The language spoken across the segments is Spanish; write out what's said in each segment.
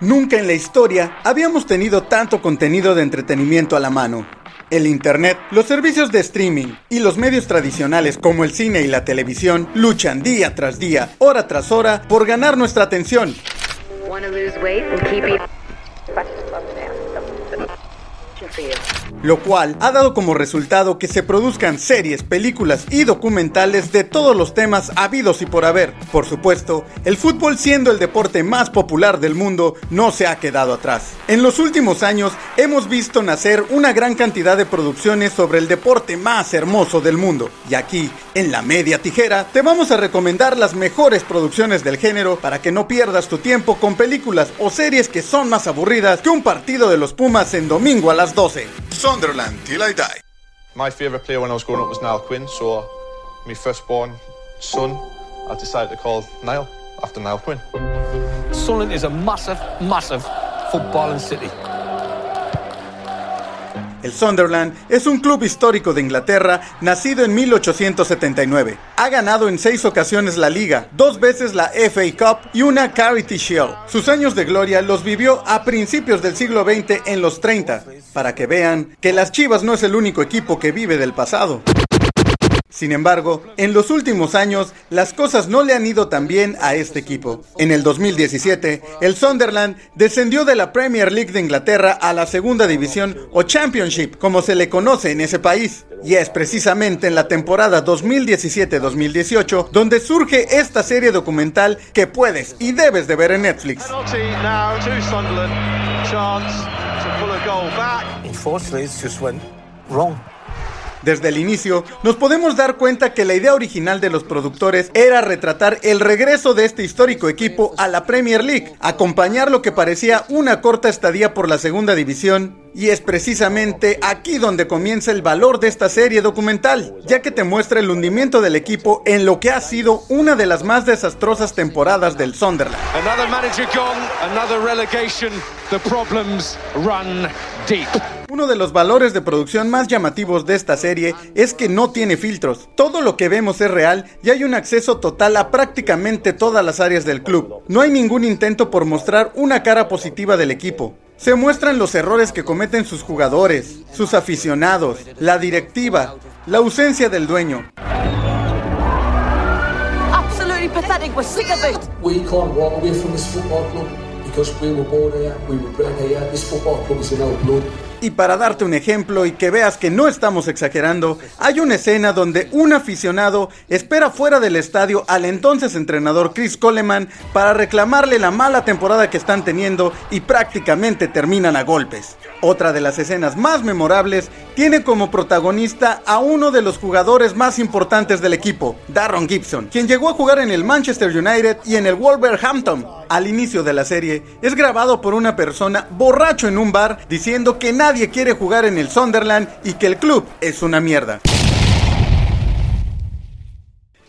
Nunca en la historia habíamos tenido tanto contenido de entretenimiento a la mano. El Internet, los servicios de streaming y los medios tradicionales como el cine y la televisión luchan día tras día, hora tras hora, por ganar nuestra atención. Lo cual ha dado como resultado que se produzcan series, películas y documentales de todos los temas habidos y por haber. Por supuesto, el fútbol siendo el deporte más popular del mundo no se ha quedado atrás. En los últimos años hemos visto nacer una gran cantidad de producciones sobre el deporte más hermoso del mundo. Y aquí, en la media tijera, te vamos a recomendar las mejores producciones del género para que no pierdas tu tiempo con películas o series que son más aburridas que un partido de los Pumas en domingo a las 12. Sunderland till I die. My favourite player when I was growing up was Niall Quinn, so my firstborn son, I decided to call Niall after Niall Quinn. Sunderland is a massive, massive footballing city. El Sunderland es un club histórico de Inglaterra nacido en 1879. Ha ganado en seis ocasiones la liga, dos veces la FA Cup y una Charity Shield. Sus años de gloria los vivió a principios del siglo XX en los 30, para que vean que las Chivas no es el único equipo que vive del pasado. Sin embargo, en los últimos años las cosas no le han ido tan bien a este equipo. En el 2017, el Sunderland descendió de la Premier League de Inglaterra a la segunda división o Championship, como se le conoce en ese país. Y es precisamente en la temporada 2017-2018 donde surge esta serie documental que puedes y debes de ver en Netflix. Desde el inicio, nos podemos dar cuenta que la idea original de los productores era retratar el regreso de este histórico equipo a la Premier League, acompañar lo que parecía una corta estadía por la segunda división. Y es precisamente aquí donde comienza el valor de esta serie documental, ya que te muestra el hundimiento del equipo en lo que ha sido una de las más desastrosas temporadas del Sunderland. Uno de los valores de producción más llamativos de esta serie es que no tiene filtros. Todo lo que vemos es real y hay un acceso total a prácticamente todas las áreas del club. No hay ningún intento por mostrar una cara positiva del equipo. Se muestran los errores que cometen sus jugadores, sus aficionados, la directiva, la ausencia del dueño. Y para darte un ejemplo y que veas que no estamos exagerando, hay una escena donde un aficionado espera fuera del estadio al entonces entrenador Chris Coleman para reclamarle la mala temporada que están teniendo y prácticamente terminan a golpes. Otra de las escenas más memorables tiene como protagonista a uno de los jugadores más importantes del equipo, Darron Gibson, quien llegó a jugar en el Manchester United y en el Wolverhampton. Al inicio de la serie, es grabado por una persona borracho en un bar diciendo que nadie quiere jugar en el Sunderland y que el club es una mierda.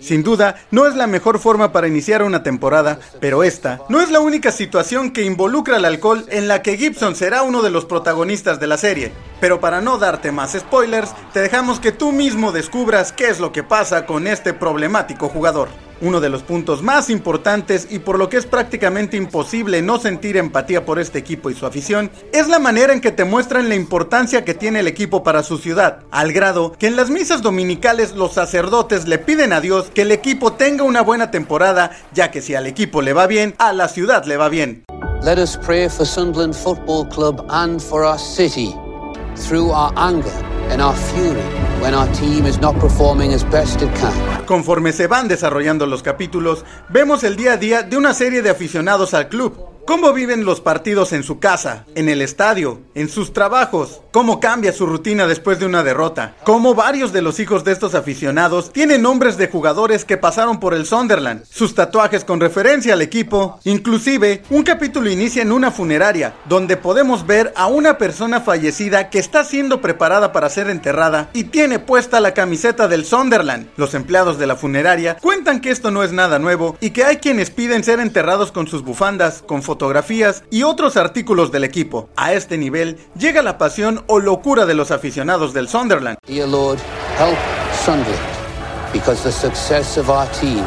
Sin duda, no es la mejor forma para iniciar una temporada, pero esta no es la única situación que involucra el alcohol en la que Gibson será uno de los protagonistas de la serie. Pero para no darte más spoilers, te dejamos que tú mismo descubras qué es lo que pasa con este problemático jugador. Uno de los puntos más importantes y por lo que es prácticamente imposible no sentir empatía por este equipo y su afición es la manera en que te muestran la importancia que tiene el equipo para su ciudad, al grado que en las misas dominicales los sacerdotes le piden a Dios que el equipo tenga una buena temporada, ya que si al equipo le va bien, a la ciudad le va bien. Let us pray for Sunderland Football Club and for our city through our anger. Conforme se van desarrollando los capítulos, vemos el día a día de una serie de aficionados al club ¿Cómo viven los partidos en su casa, en el estadio, en sus trabajos? ¿Cómo cambia su rutina después de una derrota? ¿Cómo varios de los hijos de estos aficionados tienen nombres de jugadores que pasaron por el Sunderland? Sus tatuajes con referencia al equipo. Inclusive, un capítulo inicia en una funeraria, donde podemos ver a una persona fallecida que está siendo preparada para ser enterrada y tiene puesta la camiseta del Sunderland. Los empleados de la funeraria cuentan que esto no es nada nuevo y que hay quienes piden ser enterrados con sus bufandas, con fotografías y otros artículos del equipo. A este nivel llega la pasión o locura de los aficionados del Sunderland. Dear Lord, help Sunderland, because the success of our team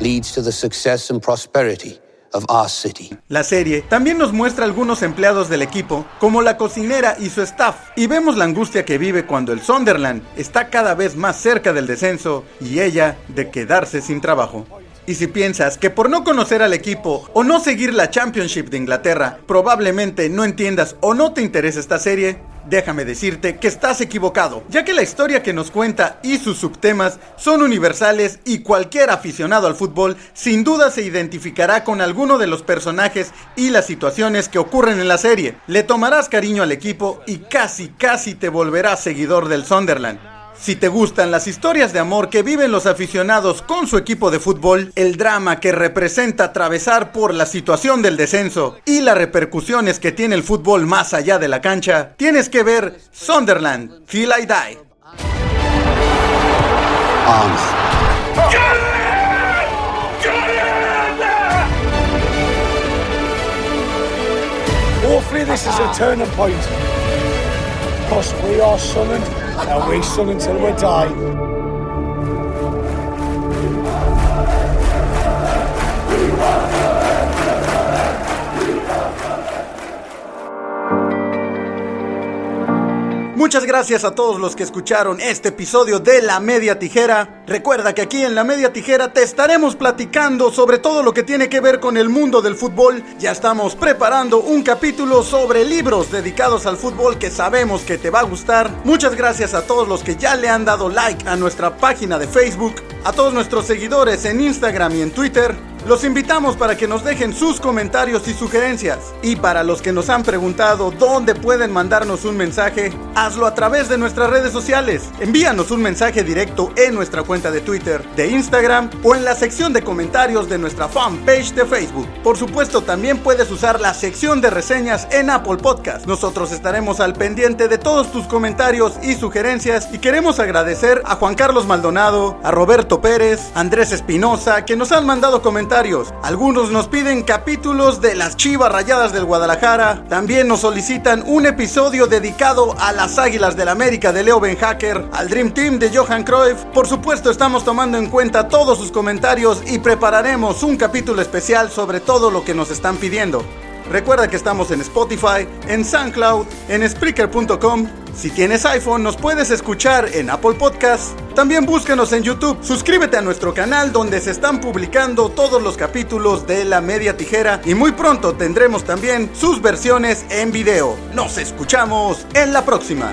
leads to the success and prosperity of our city. La serie también nos muestra algunos empleados del equipo, como la cocinera y su staff, y vemos la angustia que vive cuando el Sunderland está cada vez más cerca del descenso y ella de quedarse sin trabajo. Y si piensas que por no conocer al equipo o no seguir la Championship de Inglaterra, probablemente no entiendas o no te interesa esta serie, déjame decirte que estás equivocado, ya que la historia que nos cuenta y sus subtemas son universales y cualquier aficionado al fútbol sin duda se identificará con alguno de los personajes y las situaciones que ocurren en la serie. Le tomarás cariño al equipo y casi casi te volverás seguidor del Sunderland. Si te gustan las historias de amor que viven los aficionados con su equipo de fútbol, el drama que representa atravesar por la situación del descenso y las repercusiones que tiene el fútbol más allá de la cancha, tienes que ver Sunderland, Till I Die. Hopefully this is a turning point. We are Sunderland and we sung until we die. Gracias a todos los que escucharon este episodio de La Media Tijera. Recuerda que aquí en La Media Tijera te estaremos platicando sobre todo lo que tiene que ver con el mundo del fútbol. Ya estamos preparando un capítulo sobre libros dedicados al fútbol que sabemos que te va a gustar. Muchas gracias a todos los que ya le han dado like a nuestra página de Facebook, a todos nuestros seguidores en Instagram y en Twitter. Los invitamos para que nos dejen sus comentarios y sugerencias. Y para los que nos han preguntado dónde pueden mandarnos un mensaje, hazlo a través de nuestras redes sociales. Envíanos un mensaje directo en nuestra cuenta de Twitter, de Instagram o en la sección de comentarios de nuestra fanpage de Facebook. Por supuesto, también puedes usar la sección de reseñas en Apple Podcast. Nosotros estaremos al pendiente de todos tus comentarios y sugerencias y queremos agradecer a Juan Carlos Maldonado, a Roberto Pérez, Andrés Espinosa, que nos han mandado comentarios algunos nos piden capítulos de las Chivas Rayadas del Guadalajara. También nos solicitan un episodio dedicado a las Águilas del América de Leo Ben Hacker, al Dream Team de Johan Cruyff. Por supuesto, estamos tomando en cuenta todos sus comentarios y prepararemos un capítulo especial sobre todo lo que nos están pidiendo. Recuerda que estamos en Spotify, en SoundCloud, en Spreaker.com. Si tienes iPhone, nos puedes escuchar en Apple Podcasts. También búscanos en YouTube. Suscríbete a nuestro canal donde se están publicando todos los capítulos de La Media Tijera y muy pronto tendremos también sus versiones en video. Nos escuchamos en la próxima.